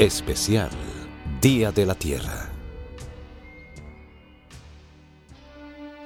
Especial Día de la Tierra.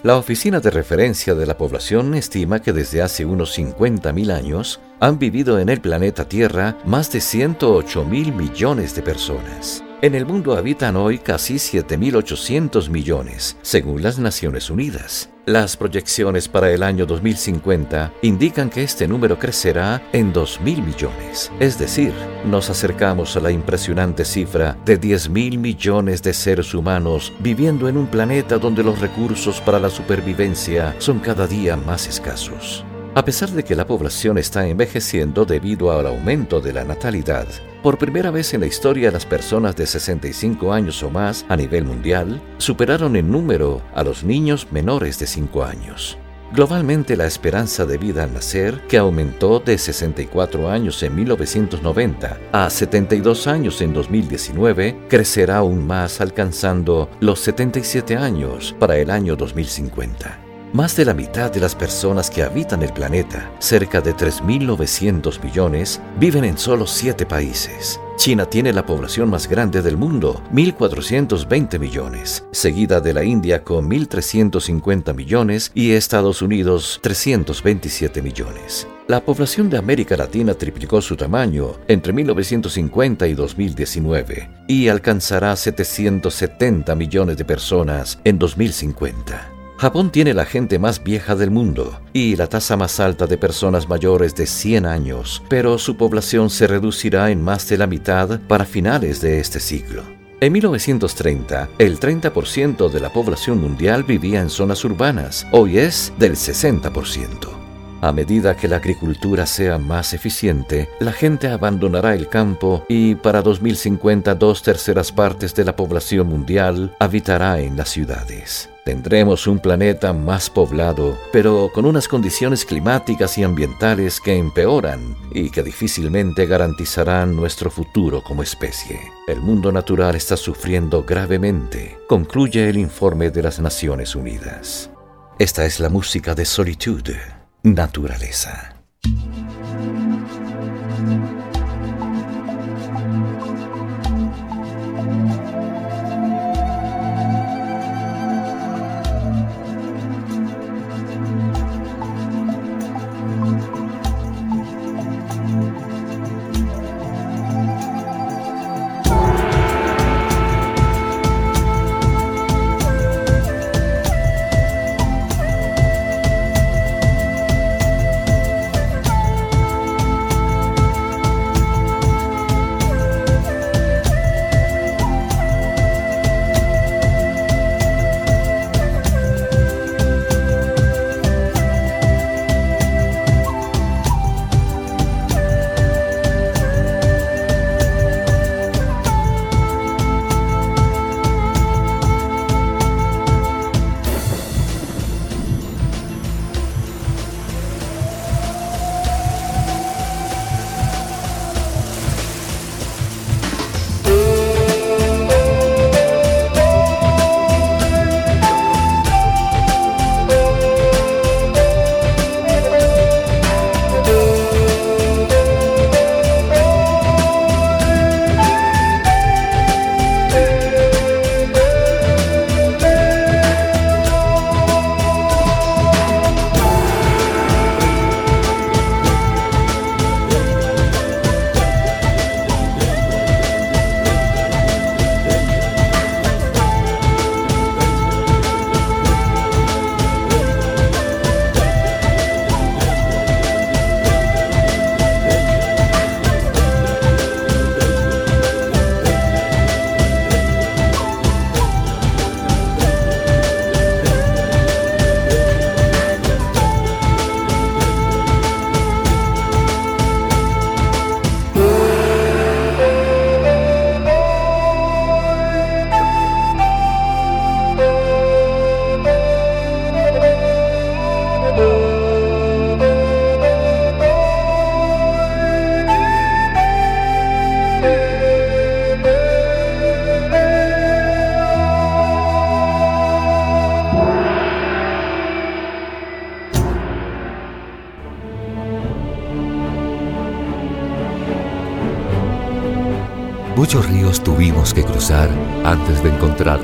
La Oficina de Referencia de la Población estima que desde hace unos 50.000 años han vivido en el planeta Tierra más de 108 mil millones de personas. En el mundo habitan hoy casi 7.800 millones, según las Naciones Unidas. Las proyecciones para el año 2050 indican que este número crecerá en 2.000 millones, es decir, nos acercamos a la impresionante cifra de 10.000 millones de seres humanos viviendo en un planeta donde los recursos para la supervivencia son cada día más escasos. A pesar de que la población está envejeciendo debido al aumento de la natalidad, por primera vez en la historia las personas de 65 años o más a nivel mundial superaron en número a los niños menores de 5 años. Globalmente la esperanza de vida al nacer, que aumentó de 64 años en 1990 a 72 años en 2019, crecerá aún más alcanzando los 77 años para el año 2050. Más de la mitad de las personas que habitan el planeta, cerca de 3.900 millones, viven en solo 7 países. China tiene la población más grande del mundo, 1.420 millones, seguida de la India con 1.350 millones y Estados Unidos 327 millones. La población de América Latina triplicó su tamaño entre 1950 y 2019 y alcanzará 770 millones de personas en 2050. Japón tiene la gente más vieja del mundo y la tasa más alta de personas mayores de 100 años, pero su población se reducirá en más de la mitad para finales de este siglo. En 1930, el 30% de la población mundial vivía en zonas urbanas, hoy es del 60%. A medida que la agricultura sea más eficiente, la gente abandonará el campo y para 2050 dos terceras partes de la población mundial habitará en las ciudades. Tendremos un planeta más poblado, pero con unas condiciones climáticas y ambientales que empeoran y que difícilmente garantizarán nuestro futuro como especie. El mundo natural está sufriendo gravemente, concluye el informe de las Naciones Unidas. Esta es la música de Solitude, naturaleza.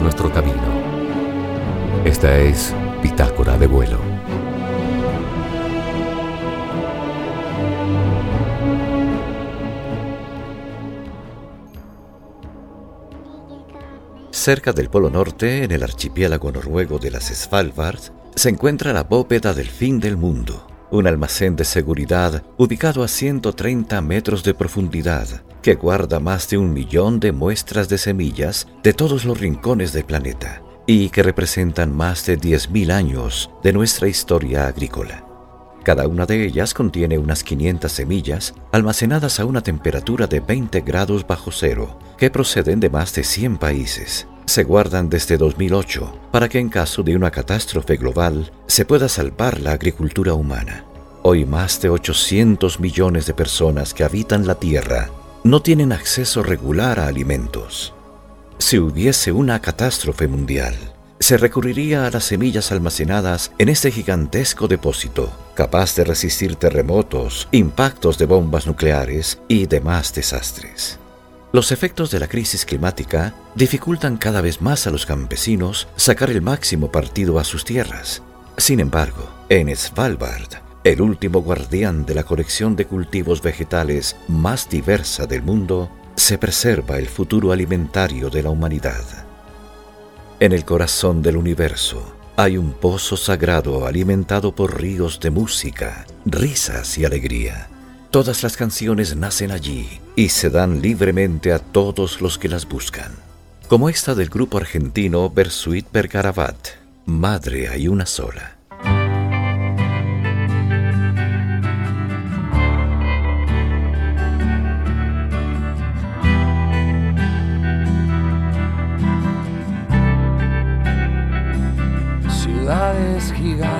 Nuestro camino. Esta es Bitácora de vuelo. Cerca del Polo Norte, en el archipiélago noruego de las Svalbard, se encuentra la bóveda del fin del mundo, un almacén de seguridad ubicado a 130 metros de profundidad, que guarda más de un millón de muestras de semillas de todos los rincones del planeta y que representan más de 10.000 años de nuestra historia agrícola. Cada una de ellas contiene unas 500 semillas almacenadas a una temperatura de 20 grados bajo cero, que proceden de más de 100 países. Se guardan desde 2008 para que en caso de una catástrofe global se pueda salvar la agricultura humana. Hoy más de 800 millones de personas que habitan la Tierra no tienen acceso regular a alimentos. Si hubiese una catástrofe mundial, se recurriría a las semillas almacenadas en este gigantesco depósito, capaz de resistir terremotos, impactos de bombas nucleares y demás desastres. Los efectos de la crisis climática dificultan cada vez más a los campesinos sacar el máximo partido a sus tierras. Sin embargo, en Svalbard, el último guardián de la colección de cultivos vegetales más diversa del mundo, se preserva el futuro alimentario de la humanidad. En el corazón del universo hay un pozo sagrado alimentado por ríos de música, risas y alegría. Todas las canciones nacen allí y se dan libremente a todos los que las buscan. Como esta del grupo argentino Bersuit Bergarabat, Madre hay una sola. gigantes,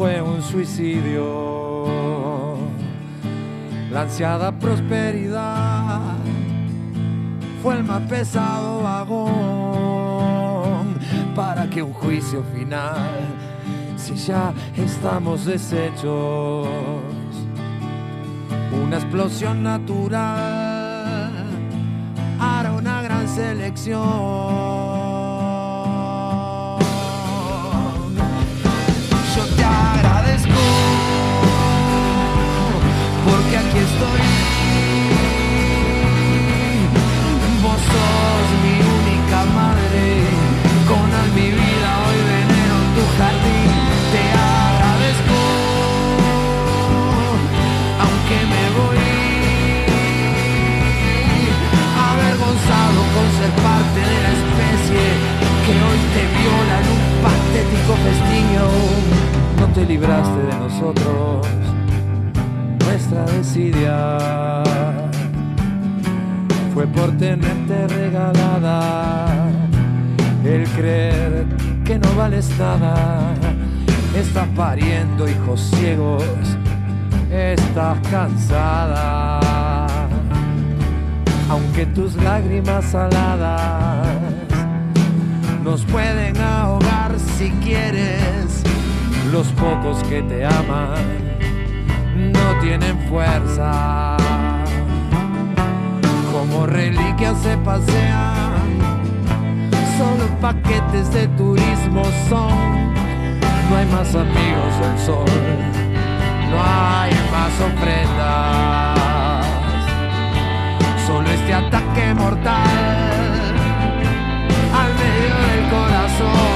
fue un suicidio. La ansiada prosperidad fue el más pesado vagón para que un juicio final, si ya estamos deshechos, una explosión natural hará una gran selección libraste de nosotros nuestra desidia. Fue por tenerte regalada el creer que no vales nada. Estás pariendo hijos ciegos, estás cansada. Aunque tus lágrimas saladas nos pueden ahogar si quieres los pocos que te aman no tienen fuerza. Como reliquias se pasean, solo paquetes de turismo son. No hay más amigos del sol, no hay más ofrendas. Ataque mortal al medio del corazón.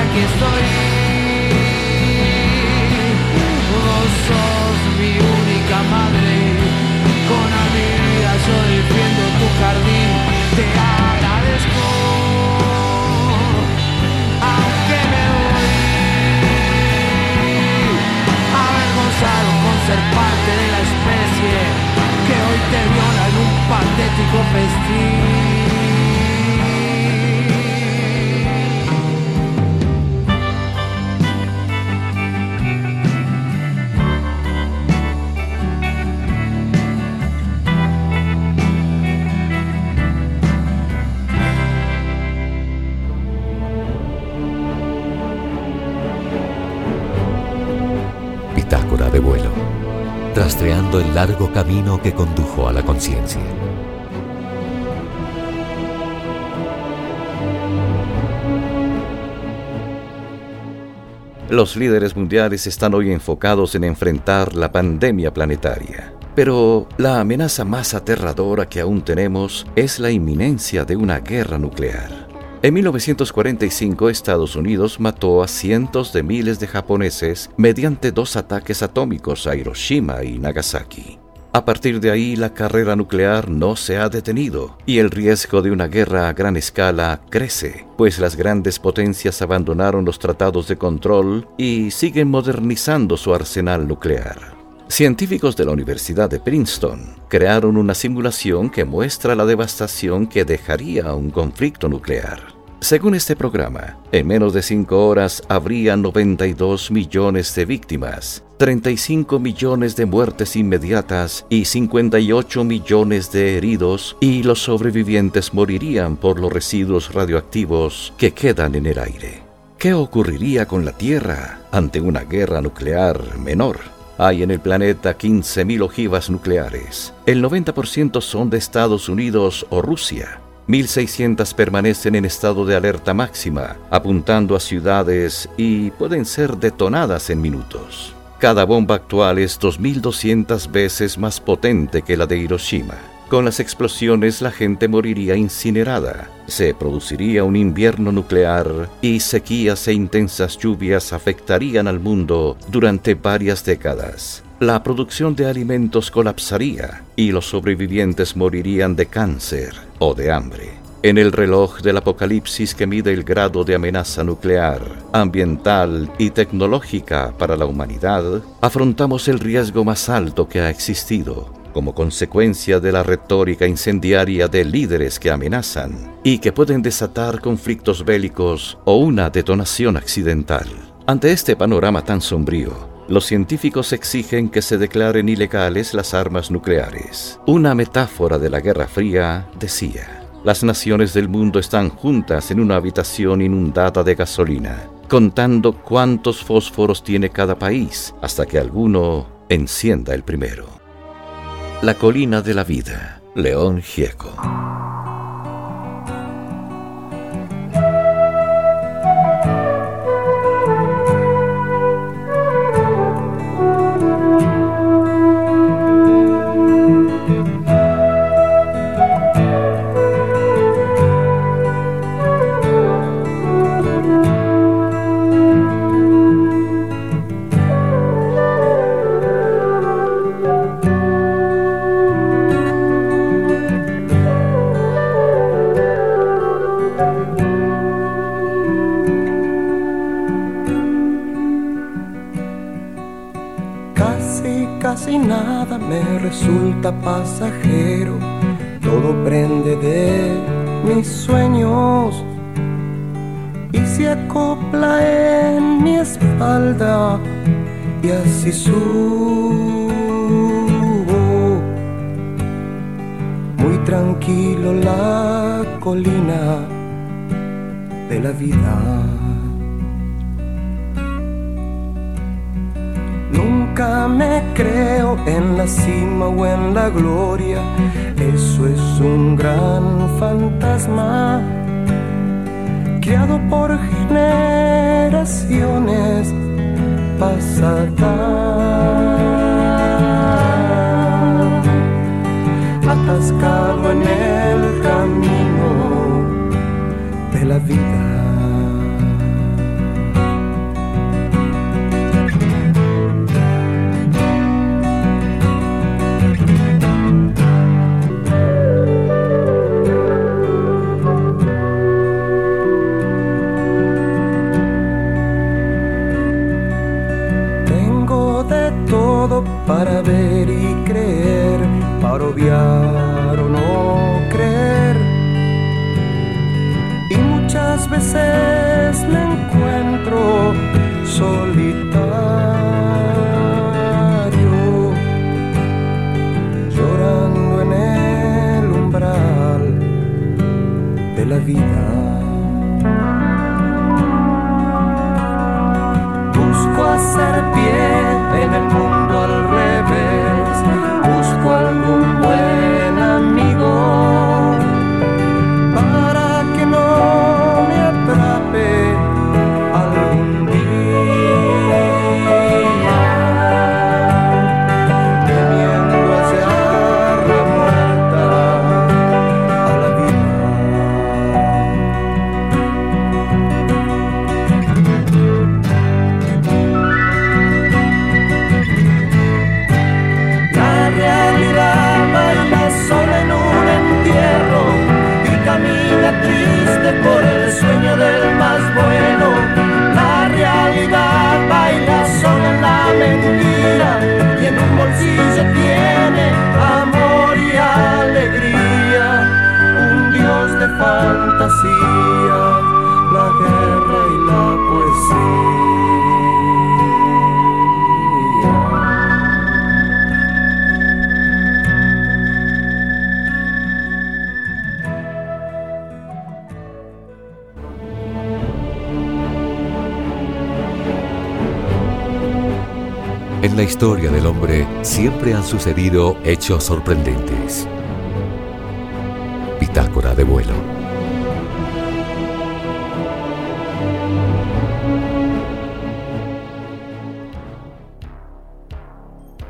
aquí estoy. Camino que condujo a la conciencia. Los líderes mundiales están hoy enfocados en enfrentar la pandemia planetaria. Pero la amenaza más aterradora que aún tenemos es la inminencia de una guerra nuclear. En 1945 Estados Unidos mató a cientos de miles de japoneses mediante dos ataques atómicos a Hiroshima y Nagasaki. A partir de ahí la carrera nuclear no se ha detenido y el riesgo de una guerra a gran escala crece, pues las grandes potencias abandonaron los tratados de control y siguen modernizando su arsenal nuclear. Científicos de la Universidad de Princeton crearon una simulación que muestra la devastación que dejaría un conflicto nuclear. Según este programa, en menos de cinco horas habría 92 millones de víctimas, 35 millones de muertes inmediatas y 58 millones de heridos, y los sobrevivientes morirían por los residuos radioactivos que quedan en el aire. ¿Qué ocurriría con la Tierra ante una guerra nuclear menor? Hay en el planeta 15.000 ojivas nucleares. El 90% son de Estados Unidos o Rusia 1.600 permanecen en estado de alerta máxima, apuntando a ciudades y pueden ser detonadas en minutos. Cada bomba actual es 2.200 veces más potente que la de Hiroshima. Con las explosiones la gente moriría incinerada, se produciría un invierno nuclear y sequías e intensas lluvias afectarían al mundo durante varias décadas la producción de alimentos colapsaría y los sobrevivientes morirían de cáncer o de hambre. En el reloj del apocalipsis que mide el grado de amenaza nuclear, ambiental y tecnológica para la humanidad, afrontamos el riesgo más alto que ha existido como consecuencia de la retórica incendiaria de líderes que amenazan y que pueden desatar conflictos bélicos o una detonación accidental. Ante este panorama tan sombrío, los científicos exigen que se declaren ilegales las armas nucleares. Una metáfora de la Guerra Fría decía, las naciones del mundo están juntas en una habitación inundada de gasolina, contando cuántos fósforos tiene cada país hasta que alguno encienda el primero. La colina de la vida, León Gieco. Pasajero, todo prende de mis sueños y se acopla en mi espalda y así subo. Muy tranquilo la colina de la vida. Me creo en la cima o en la gloria. Eso es un gran fantasma creado por generaciones pasadas. Atascado en el camino de la vida. Para ver y creer, para obviar o no creer. Y muchas veces me encuentro solitario, llorando en el umbral de la vida. Busco hacer la historia del hombre siempre han sucedido hechos sorprendentes. Bitácora de vuelo.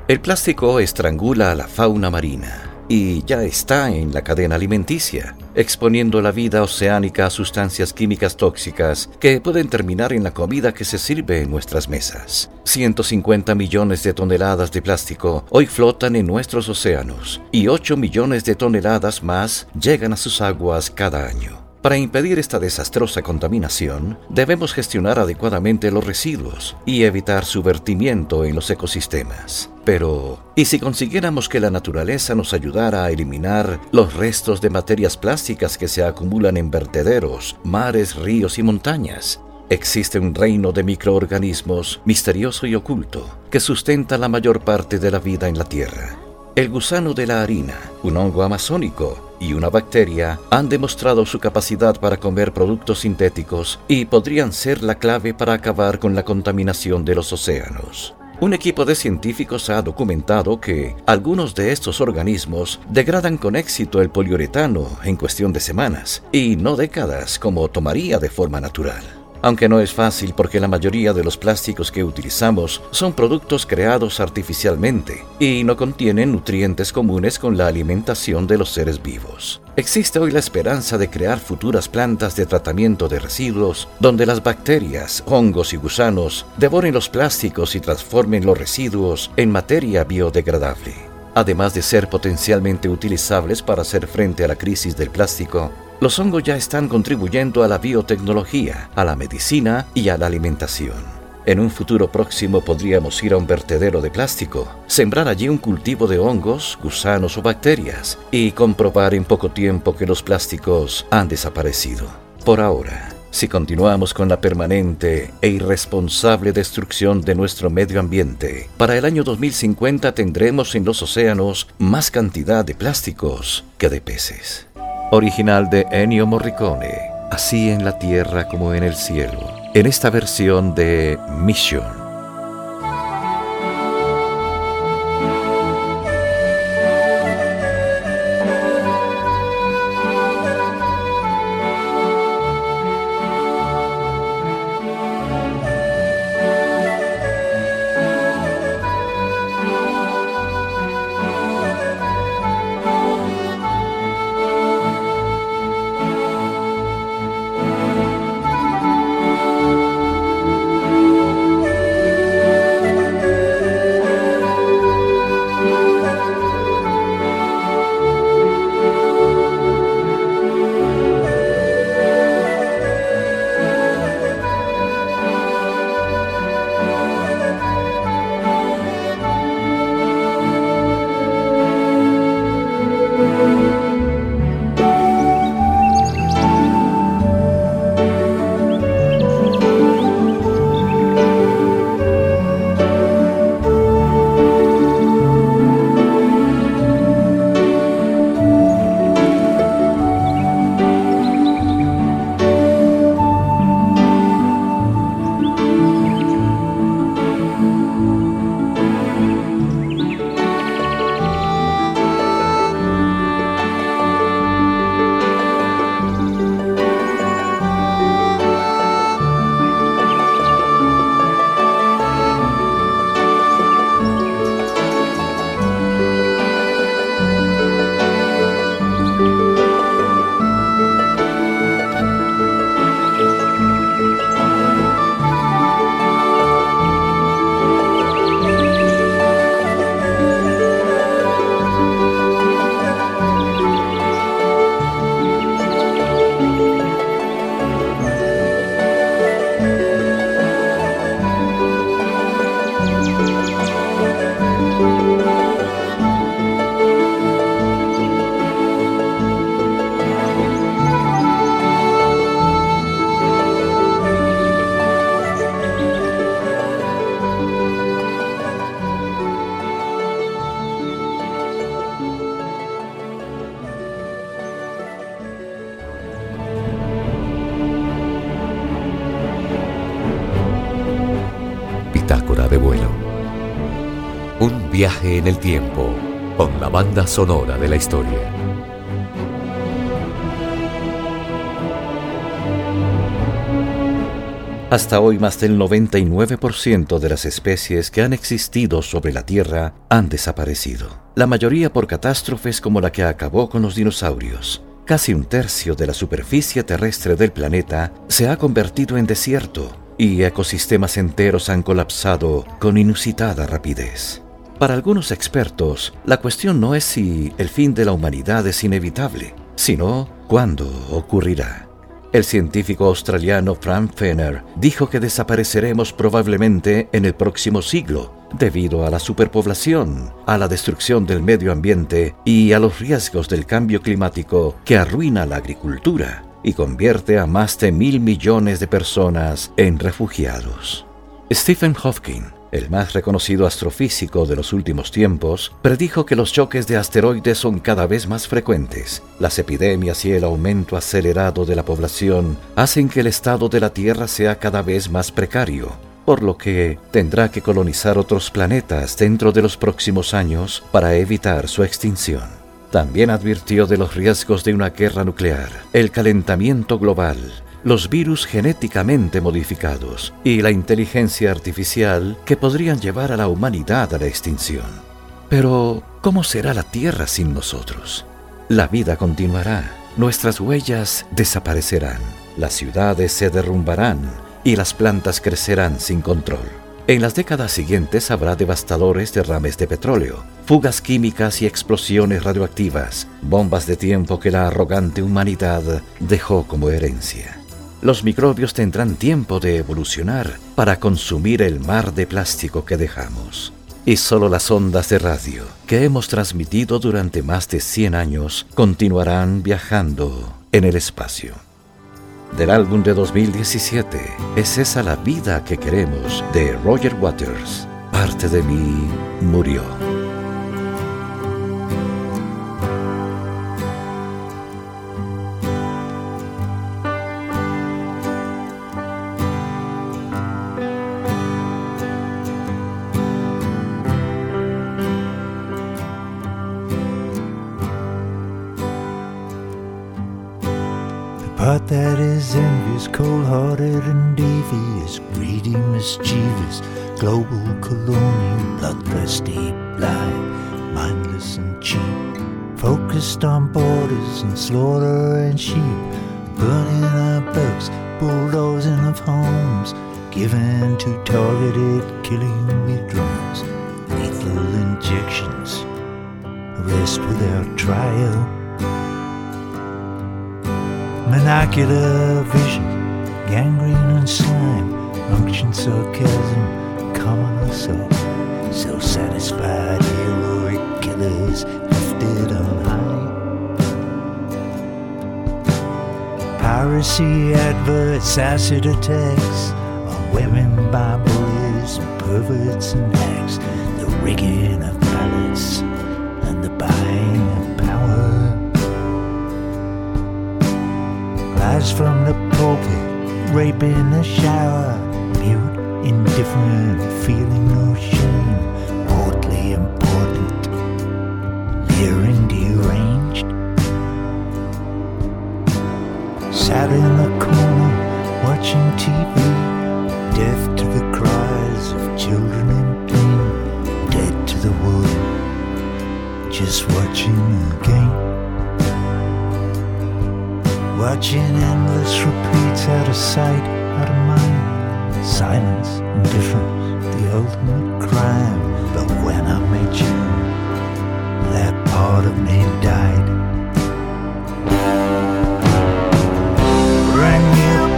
El plástico estrangula a la fauna marina y ya está en la cadena alimenticia, exponiendo la vida oceánica a sustancias químicas tóxicas que pueden terminar en la comida que se sirve en nuestras mesas. 150 millones de toneladas de plástico hoy flotan en nuestros océanos y 8 millones de toneladas más llegan a sus aguas cada año. Para impedir esta desastrosa contaminación, debemos gestionar adecuadamente los residuos y evitar su vertimiento en los ecosistemas. Pero, ¿y si consiguiéramos que la naturaleza nos ayudara a eliminar los restos de materias plásticas que se acumulan en vertederos, mares, ríos y montañas? Existe un reino de microorganismos misterioso y oculto que sustenta la mayor parte de la vida en la Tierra. El gusano de la harina, un hongo amazónico, y una bacteria han demostrado su capacidad para comer productos sintéticos y podrían ser la clave para acabar con la contaminación de los océanos. Un equipo de científicos ha documentado que algunos de estos organismos degradan con éxito el poliuretano en cuestión de semanas y no décadas como tomaría de forma natural aunque no es fácil porque la mayoría de los plásticos que utilizamos son productos creados artificialmente y no contienen nutrientes comunes con la alimentación de los seres vivos. Existe hoy la esperanza de crear futuras plantas de tratamiento de residuos donde las bacterias, hongos y gusanos devoren los plásticos y transformen los residuos en materia biodegradable. Además de ser potencialmente utilizables para hacer frente a la crisis del plástico, los hongos ya están contribuyendo a la biotecnología, a la medicina y a la alimentación. En un futuro próximo podríamos ir a un vertedero de plástico, sembrar allí un cultivo de hongos, gusanos o bacterias y comprobar en poco tiempo que los plásticos han desaparecido. Por ahora, si continuamos con la permanente e irresponsable destrucción de nuestro medio ambiente, para el año 2050 tendremos en los océanos más cantidad de plásticos que de peces original de Ennio Morricone, así en la tierra como en el cielo, en esta versión de Mission. En el tiempo con la banda sonora de la historia. Hasta hoy más del 99% de las especies que han existido sobre la Tierra han desaparecido. La mayoría por catástrofes como la que acabó con los dinosaurios. Casi un tercio de la superficie terrestre del planeta se ha convertido en desierto y ecosistemas enteros han colapsado con inusitada rapidez. Para algunos expertos, la cuestión no es si el fin de la humanidad es inevitable, sino cuándo ocurrirá. El científico australiano Frank Fenner dijo que desapareceremos probablemente en el próximo siglo debido a la superpoblación, a la destrucción del medio ambiente y a los riesgos del cambio climático que arruina la agricultura y convierte a más de mil millones de personas en refugiados. Stephen Hawking, el más reconocido astrofísico de los últimos tiempos, predijo que los choques de asteroides son cada vez más frecuentes. Las epidemias y el aumento acelerado de la población hacen que el estado de la Tierra sea cada vez más precario, por lo que tendrá que colonizar otros planetas dentro de los próximos años para evitar su extinción. También advirtió de los riesgos de una guerra nuclear, el calentamiento global, los virus genéticamente modificados y la inteligencia artificial que podrían llevar a la humanidad a la extinción. Pero, ¿cómo será la Tierra sin nosotros? La vida continuará, nuestras huellas desaparecerán, las ciudades se derrumbarán y las plantas crecerán sin control. En las décadas siguientes habrá devastadores derrames de petróleo, fugas químicas y explosiones radioactivas, bombas de tiempo que la arrogante humanidad dejó como herencia los microbios tendrán tiempo de evolucionar para consumir el mar de plástico que dejamos. Y solo las ondas de radio que hemos transmitido durante más de 100 años continuarán viajando en el espacio. Del álbum de 2017, ¿Es esa la vida que queremos? de Roger Waters. Parte de mí murió. Given to targeted killing with drones, lethal injections, arrest without trial Monocular vision, gangrene and slime, unction, sarcasm, common assault. Self-satisfied heroic killers lifted on Piracy, adverts, acid attacks on women by bullies, perverts and hacks. The rigging of balance and the buying of power. Lies from the pulpit, rape in the shower, mute, indifferent, feeling no shame, portly important, Sat in the corner, watching TV, deaf to the cries of children in pain, dead to the world, just watching game. Watching endless repeats out of sight, out of mind. Silence, indifference, the ultimate crime. But when I met you, that part of me died.